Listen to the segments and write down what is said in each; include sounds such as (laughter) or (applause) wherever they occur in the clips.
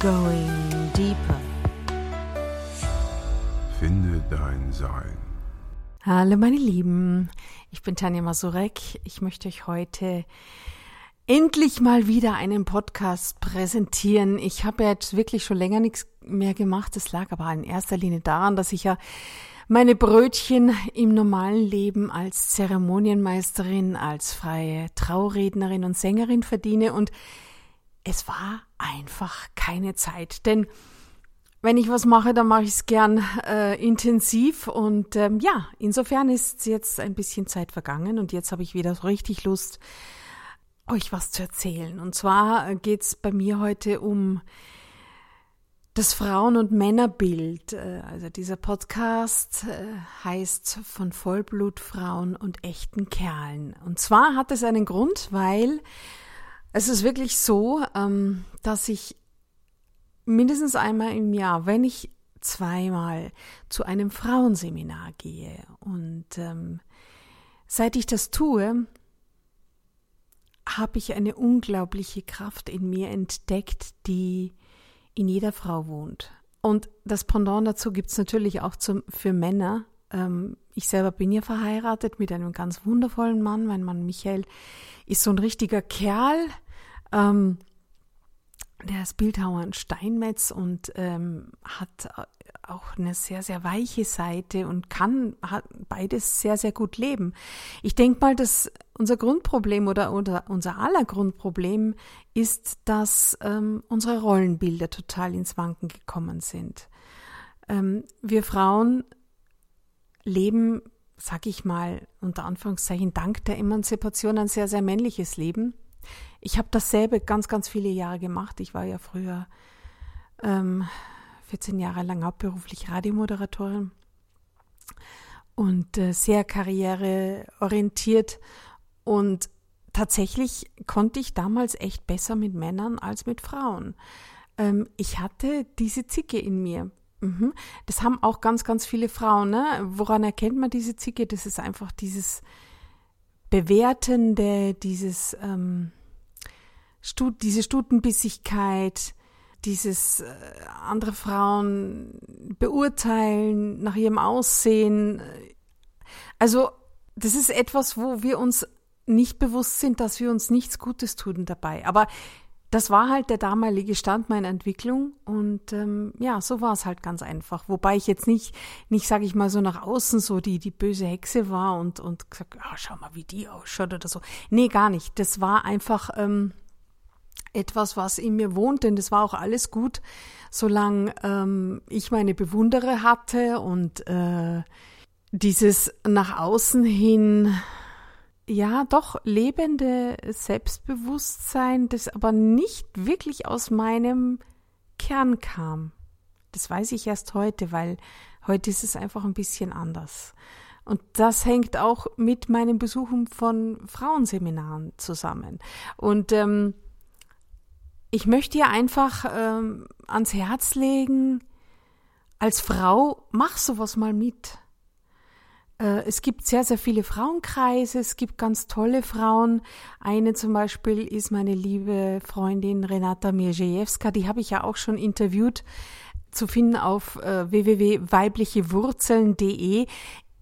Going Deeper. Finde dein Sein. Hallo meine Lieben, ich bin Tanja Masurek. Ich möchte euch heute endlich mal wieder einen Podcast präsentieren. Ich habe jetzt wirklich schon länger nichts mehr gemacht. Das lag aber in erster Linie daran, dass ich ja meine Brötchen im normalen Leben als Zeremonienmeisterin, als freie Traurednerin und Sängerin verdiene und es war einfach keine Zeit. Denn wenn ich was mache, dann mache ich es gern äh, intensiv und ähm, ja, insofern ist jetzt ein bisschen Zeit vergangen und jetzt habe ich wieder richtig Lust, euch was zu erzählen. Und zwar äh, geht es bei mir heute um das Frauen- und Männerbild. Äh, also dieser Podcast äh, heißt von Vollblutfrauen und echten Kerlen. Und zwar hat es einen Grund, weil es ist wirklich so, ähm, dass ich mindestens einmal im Jahr, wenn ich zweimal zu einem Frauenseminar gehe und ähm, seit ich das tue, habe ich eine unglaubliche Kraft in mir entdeckt, die in jeder Frau wohnt. Und das Pendant dazu gibt es natürlich auch zum, für Männer. Ähm, ich selber bin ja verheiratet mit einem ganz wundervollen Mann. Mein Mann Michael ist so ein richtiger Kerl. Ähm, der ist Bildhauer in Steinmetz und ähm, hat auch eine sehr, sehr weiche Seite und kann beides sehr, sehr gut leben. Ich denke mal, dass unser Grundproblem oder, oder unser aller Grundproblem ist, dass ähm, unsere Rollenbilder total ins Wanken gekommen sind. Ähm, wir Frauen leben, sag ich mal, unter Anführungszeichen, dank der Emanzipation ein sehr, sehr männliches Leben. Ich habe dasselbe ganz, ganz viele Jahre gemacht. Ich war ja früher ähm, 14 Jahre lang hauptberuflich Radiomoderatorin und äh, sehr karriereorientiert. Und tatsächlich konnte ich damals echt besser mit Männern als mit Frauen. Ähm, ich hatte diese Zicke in mir. Mhm. Das haben auch ganz, ganz viele Frauen. Ne? Woran erkennt man diese Zicke? Das ist einfach dieses Bewertende, dieses, ähm, Stut, diese Stutenbissigkeit, dieses äh, andere Frauen beurteilen nach ihrem Aussehen. Also das ist etwas, wo wir uns nicht bewusst sind, dass wir uns nichts Gutes tun dabei. Aber das war halt der damalige Stand meiner Entwicklung und ähm, ja, so war es halt ganz einfach. Wobei ich jetzt nicht, nicht sage ich mal so nach außen so die die böse Hexe war und und gesagt, ah, schau mal, wie die ausschaut oder so. Nee, gar nicht. Das war einfach ähm, etwas, was in mir wohnt, denn das war auch alles gut, solange ähm, ich meine Bewunderer hatte und äh, dieses nach außen hin, ja, doch lebende Selbstbewusstsein, das aber nicht wirklich aus meinem Kern kam. Das weiß ich erst heute, weil heute ist es einfach ein bisschen anders. Und das hängt auch mit meinen Besuchen von Frauenseminaren zusammen. Und ähm, ich möchte dir einfach ähm, ans Herz legen, als Frau, mach sowas mal mit. Äh, es gibt sehr, sehr viele Frauenkreise, es gibt ganz tolle Frauen. Eine zum Beispiel ist meine liebe Freundin Renata Mierzejewska, die habe ich ja auch schon interviewt zu finden auf äh, www.weiblichewurzeln.de.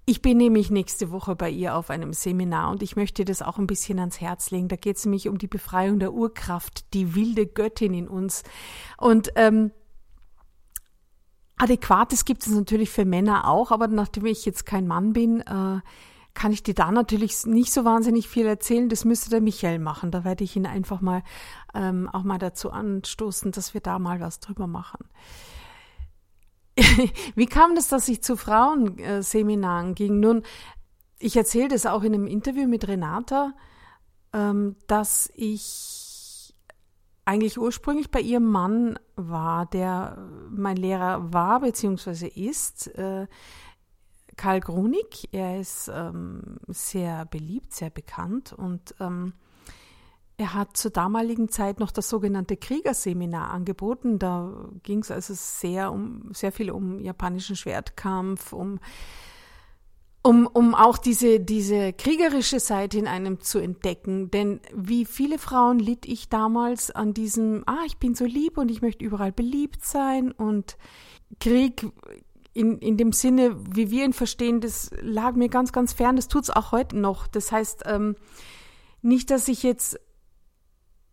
Ich bin nämlich nächste Woche bei ihr auf einem Seminar und ich möchte das auch ein bisschen ans Herz legen. Da geht es nämlich um die Befreiung der Urkraft, die wilde Göttin in uns. Und ähm, Adäquates gibt es natürlich für Männer auch, aber nachdem ich jetzt kein Mann bin, äh, kann ich dir da natürlich nicht so wahnsinnig viel erzählen. Das müsste der Michael machen. Da werde ich ihn einfach mal ähm, auch mal dazu anstoßen, dass wir da mal was drüber machen. (laughs) Wie kam das, dass ich zu Frauenseminaren ging? Nun, ich erzähle das auch in einem Interview mit Renata, ähm, dass ich eigentlich ursprünglich bei ihrem Mann war, der mein Lehrer war bzw. ist. Äh, Karl Grunig, er ist ähm, sehr beliebt, sehr bekannt und ähm, er hat zur damaligen Zeit noch das sogenannte Kriegerseminar angeboten. Da ging es also sehr um sehr viel um japanischen Schwertkampf, um um, um auch diese, diese kriegerische Seite in einem zu entdecken. Denn wie viele Frauen litt ich damals an diesem, ah, ich bin so lieb und ich möchte überall beliebt sein und Krieg in, in dem Sinne, wie wir ihn verstehen, das lag mir ganz, ganz fern. Das tut's auch heute noch. Das heißt, ähm, nicht, dass ich jetzt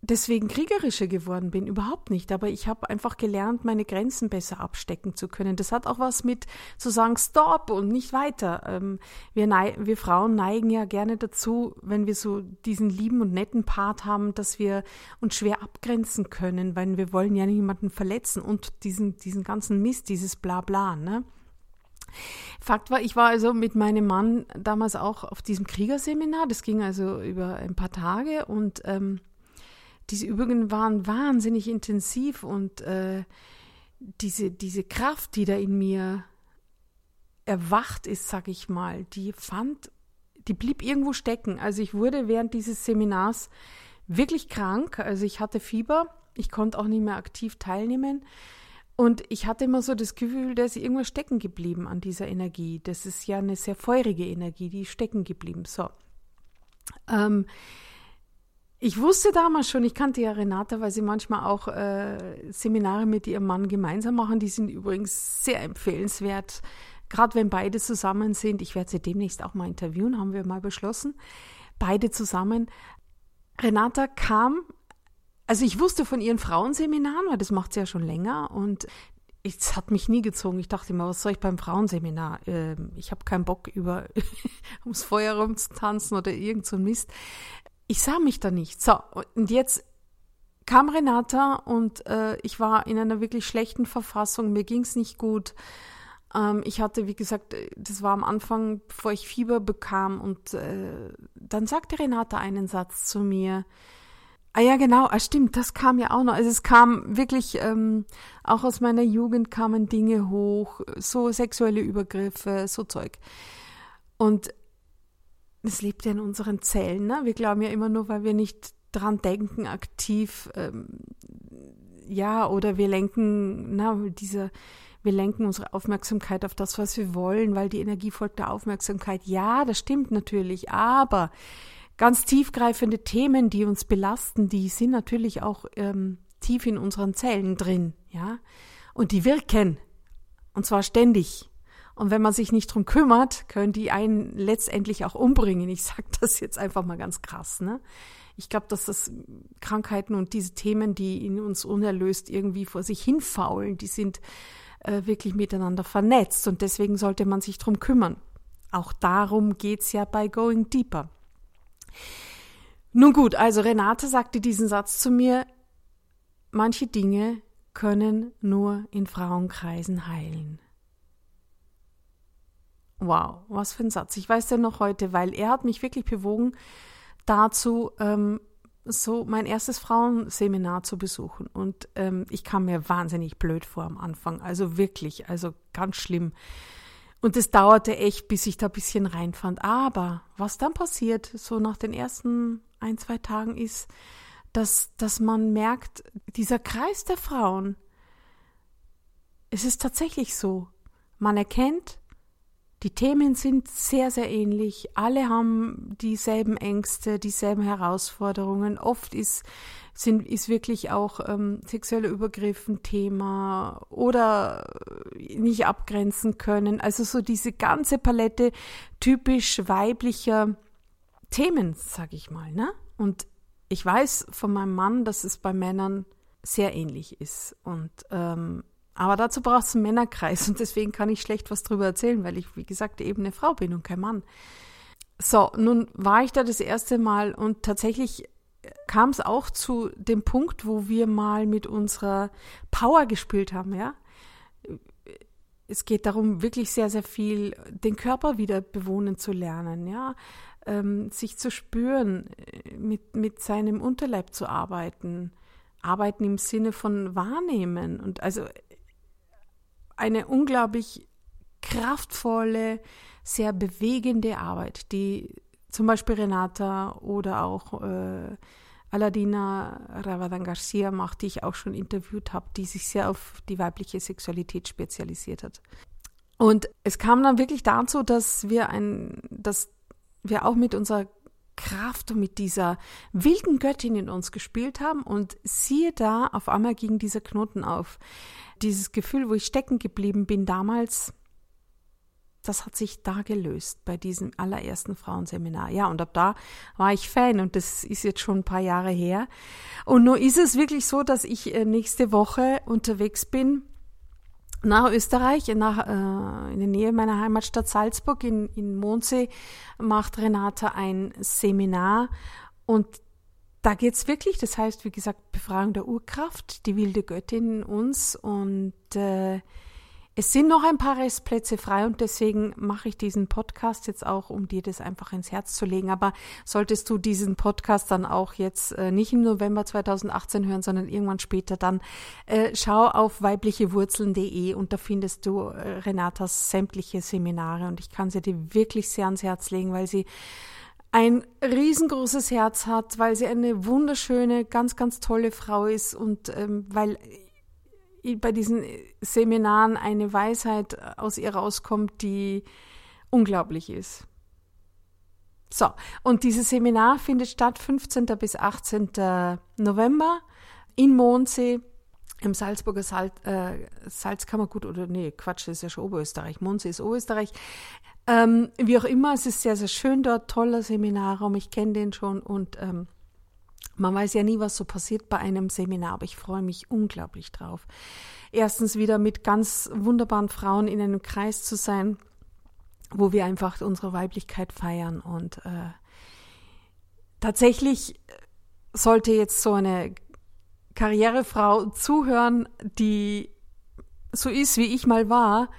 deswegen kriegerischer geworden bin, überhaupt nicht. Aber ich habe einfach gelernt, meine Grenzen besser abstecken zu können. Das hat auch was mit zu sagen, stopp und nicht weiter. Ähm, wir, wir Frauen neigen ja gerne dazu, wenn wir so diesen lieben und netten Part haben, dass wir uns schwer abgrenzen können, weil wir wollen ja niemanden verletzen und diesen, diesen ganzen Mist, dieses Blabla, ne? Fakt war, ich war also mit meinem Mann damals auch auf diesem Kriegerseminar. Das ging also über ein paar Tage und ähm, diese Übungen waren wahnsinnig intensiv und äh, diese, diese Kraft, die da in mir erwacht ist, sag ich mal, die fand, die blieb irgendwo stecken. Also ich wurde während dieses Seminars wirklich krank. Also ich hatte Fieber, ich konnte auch nicht mehr aktiv teilnehmen. Und ich hatte immer so das Gefühl, da ist irgendwas stecken geblieben an dieser Energie. Das ist ja eine sehr feurige Energie, die ist stecken geblieben. So. Ähm, ich wusste damals schon, ich kannte ja Renata, weil sie manchmal auch äh, Seminare mit ihrem Mann gemeinsam machen. Die sind übrigens sehr empfehlenswert, gerade wenn beide zusammen sind. Ich werde sie demnächst auch mal interviewen, haben wir mal beschlossen. Beide zusammen. Renata kam, also ich wusste von ihren Frauenseminaren, weil das macht sie ja schon länger und es hat mich nie gezogen. Ich dachte immer, was soll ich beim Frauenseminar? Ähm, ich habe keinen Bock, über (laughs) ums Feuer rumzutanzen oder irgend so Mist ich sah mich da nicht. So, und jetzt kam Renata und äh, ich war in einer wirklich schlechten Verfassung. Mir ging es nicht gut. Ähm, ich hatte, wie gesagt, das war am Anfang, bevor ich Fieber bekam. Und äh, dann sagte Renata einen Satz zu mir. Ah ja, genau, ah, stimmt, das kam ja auch noch. Also es kam wirklich, ähm, auch aus meiner Jugend kamen Dinge hoch, so sexuelle Übergriffe, so Zeug. Und es lebt ja in unseren Zellen. Ne? Wir glauben ja immer nur, weil wir nicht dran denken, aktiv, ähm, ja, oder wir lenken, na, diese, wir lenken unsere Aufmerksamkeit auf das, was wir wollen, weil die Energie folgt der Aufmerksamkeit. Ja, das stimmt natürlich, aber ganz tiefgreifende Themen, die uns belasten, die sind natürlich auch ähm, tief in unseren Zellen drin, ja, und die wirken, und zwar ständig. Und wenn man sich nicht drum kümmert, können die einen letztendlich auch umbringen. Ich sage das jetzt einfach mal ganz krass. Ne? Ich glaube, dass das Krankheiten und diese Themen, die in uns unerlöst irgendwie vor sich hinfaulen, die sind äh, wirklich miteinander vernetzt. Und deswegen sollte man sich drum kümmern. Auch darum geht's ja bei Going Deeper. Nun gut, also Renate sagte diesen Satz zu mir, manche Dinge können nur in Frauenkreisen heilen. Wow, was für ein Satz. Ich weiß den noch heute, weil er hat mich wirklich bewogen, dazu ähm, so mein erstes Frauenseminar zu besuchen. Und ähm, ich kam mir wahnsinnig blöd vor am Anfang. Also wirklich, also ganz schlimm. Und es dauerte echt, bis ich da ein bisschen reinfand. Aber was dann passiert, so nach den ersten ein, zwei Tagen, ist, dass, dass man merkt, dieser Kreis der Frauen, es ist tatsächlich so. Man erkennt, die Themen sind sehr, sehr ähnlich. Alle haben dieselben Ängste, dieselben Herausforderungen. Oft ist, sind, ist wirklich auch ähm, sexuelle Übergriff ein Thema oder nicht abgrenzen können. Also so diese ganze Palette typisch weiblicher Themen, sag ich mal. Ne? Und ich weiß von meinem Mann, dass es bei Männern sehr ähnlich ist. Und ähm, aber dazu braucht es einen Männerkreis und deswegen kann ich schlecht was drüber erzählen, weil ich, wie gesagt, eben eine Frau bin und kein Mann. So, nun war ich da das erste Mal und tatsächlich kam es auch zu dem Punkt, wo wir mal mit unserer Power gespielt haben, ja. Es geht darum, wirklich sehr, sehr viel den Körper wieder bewohnen zu lernen, ja. Ähm, sich zu spüren, mit, mit seinem Unterleib zu arbeiten, arbeiten im Sinne von wahrnehmen und also eine unglaublich kraftvolle, sehr bewegende Arbeit, die zum Beispiel Renata oder auch äh, Aladina Ravadan Garcia macht, die ich auch schon interviewt habe, die sich sehr auf die weibliche Sexualität spezialisiert hat. Und es kam dann wirklich dazu, dass wir ein, dass wir auch mit unserer Kraft und mit dieser wilden Göttin in uns gespielt haben und siehe da, auf einmal ging dieser Knoten auf. Dieses Gefühl, wo ich stecken geblieben bin damals, das hat sich da gelöst bei diesem allerersten Frauenseminar. Ja, und ab da war ich Fan und das ist jetzt schon ein paar Jahre her. Und nur ist es wirklich so, dass ich äh, nächste Woche unterwegs bin nach Österreich, nach, äh, in der Nähe meiner Heimatstadt Salzburg, in, in Mondsee, macht Renata ein Seminar. Und da geht's wirklich, das heißt, wie gesagt, Befreiung der Urkraft, die wilde Göttin in uns. Und äh, es sind noch ein paar Restplätze frei und deswegen mache ich diesen Podcast jetzt auch, um dir das einfach ins Herz zu legen. Aber solltest du diesen Podcast dann auch jetzt äh, nicht im November 2018 hören, sondern irgendwann später, dann äh, schau auf weiblichewurzeln.de und da findest du äh, Renatas sämtliche Seminare und ich kann sie dir wirklich sehr ans Herz legen, weil sie ein riesengroßes Herz hat, weil sie eine wunderschöne, ganz, ganz tolle Frau ist und ähm, weil bei diesen Seminaren eine Weisheit aus ihr rauskommt, die unglaublich ist. So, und dieses Seminar findet statt 15. bis 18. November in Mondsee im Salzburger Salz, äh, Salzkammergut oder nee, Quatsch, das ist ja schon Oberösterreich. Mondsee ist Oberösterreich. Ähm, wie auch immer, es ist sehr, sehr schön dort, toller Seminarraum, ich kenne den schon und ähm, man weiß ja nie, was so passiert bei einem Seminar, aber ich freue mich unglaublich drauf. Erstens wieder mit ganz wunderbaren Frauen in einem Kreis zu sein, wo wir einfach unsere Weiblichkeit feiern. Und äh, tatsächlich sollte jetzt so eine Karrierefrau zuhören, die so ist, wie ich mal war.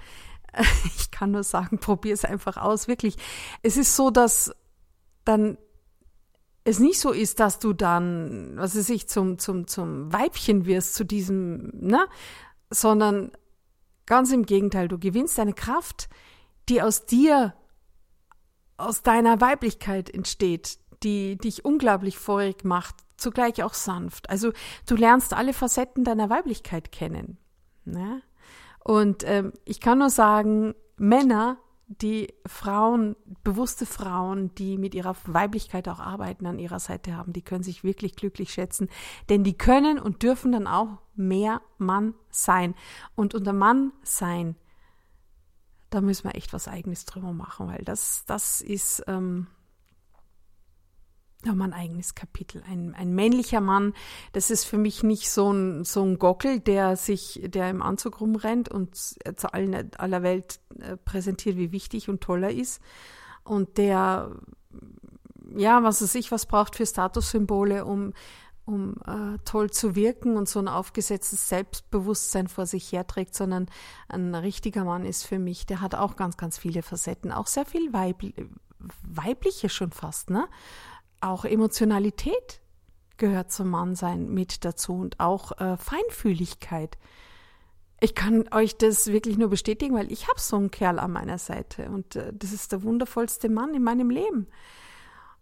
(laughs) Ich kann nur sagen, (laughs) probier es einfach aus. Wirklich. Es ist so, dass dann es nicht so ist, dass du dann, was weiß ich, zum, zum, zum Weibchen wirst, zu diesem, ne? Sondern ganz im Gegenteil, du gewinnst eine Kraft, die aus dir, aus deiner Weiblichkeit entsteht, die dich unglaublich feurig macht, zugleich auch sanft. Also du lernst alle Facetten deiner Weiblichkeit kennen. Ne? Und ähm, ich kann nur sagen, Männer die Frauen, bewusste Frauen, die mit ihrer Weiblichkeit auch arbeiten, an ihrer Seite haben, die können sich wirklich glücklich schätzen, denn die können und dürfen dann auch mehr Mann sein. Und unter Mann sein, da müssen wir echt was Eigenes drüber machen, weil das, das ist, ähm, nochmal ein eigenes Kapitel. Ein, ein männlicher Mann, das ist für mich nicht so ein, so ein Gockel, der sich, der im Anzug rumrennt und zu allen, aller Welt äh, präsentiert, wie wichtig und toll er ist. Und der, ja, was weiß ich, was braucht für Statussymbole, um, um äh, toll zu wirken und so ein aufgesetztes Selbstbewusstsein vor sich herträgt, sondern ein richtiger Mann ist für mich, der hat auch ganz, ganz viele Facetten, auch sehr viel weibli weibliche schon fast, ne? Auch Emotionalität gehört zum Mannsein mit dazu und auch äh, Feinfühligkeit. Ich kann euch das wirklich nur bestätigen, weil ich habe so einen Kerl an meiner Seite und äh, das ist der wundervollste Mann in meinem Leben.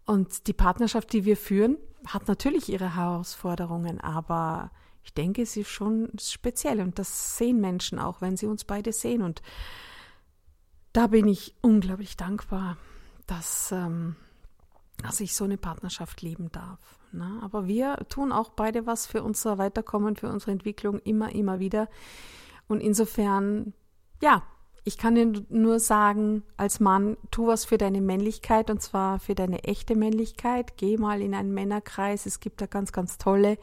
Und die Partnerschaft, die wir führen, hat natürlich ihre Herausforderungen, aber ich denke, sie ist schon speziell und das sehen Menschen auch, wenn sie uns beide sehen. Und da bin ich unglaublich dankbar, dass ähm, dass ich so eine Partnerschaft leben darf. Ne? Aber wir tun auch beide was für unser Weiterkommen, für unsere Entwicklung immer, immer wieder. Und insofern, ja, ich kann dir nur sagen, als Mann, tu was für deine Männlichkeit und zwar für deine echte Männlichkeit. Geh mal in einen Männerkreis. Es gibt da ganz, ganz tolle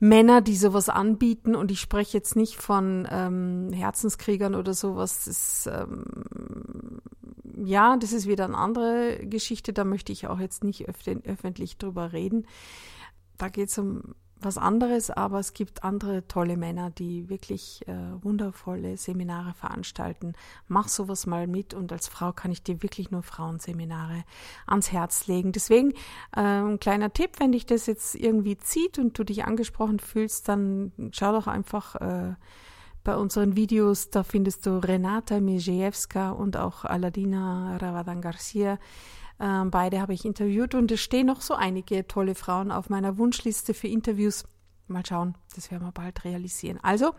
Männer, die sowas anbieten. Und ich spreche jetzt nicht von ähm, Herzenskriegern oder sowas. Das ähm, ja, das ist wieder eine andere Geschichte, da möchte ich auch jetzt nicht öffentlich drüber reden. Da geht es um was anderes, aber es gibt andere tolle Männer, die wirklich äh, wundervolle Seminare veranstalten. Mach sowas mal mit und als Frau kann ich dir wirklich nur Frauenseminare ans Herz legen. Deswegen äh, ein kleiner Tipp, wenn dich das jetzt irgendwie zieht und du dich angesprochen fühlst, dann schau doch einfach äh, bei unseren Videos, da findest du Renata Mijewska und auch Aladina Ravadan Garcia. Ähm, beide habe ich interviewt und es stehen noch so einige tolle Frauen auf meiner Wunschliste für Interviews. Mal schauen, das werden wir bald realisieren. Also,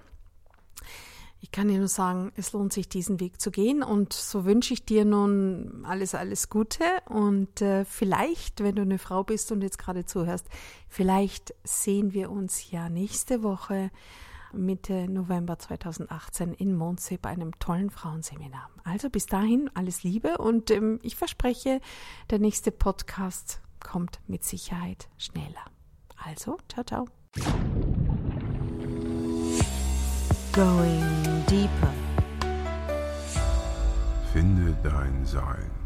Ich kann dir nur sagen, es lohnt sich, diesen Weg zu gehen. Und so wünsche ich dir nun alles, alles Gute. Und äh, vielleicht, wenn du eine Frau bist und jetzt gerade zuhörst, vielleicht sehen wir uns ja nächste Woche Mitte November 2018 in Mondsee bei einem tollen Frauenseminar. Also bis dahin alles Liebe und ähm, ich verspreche, der nächste Podcast kommt mit Sicherheit schneller. Also, ciao, ciao. Going deeper. Finde dein Sein.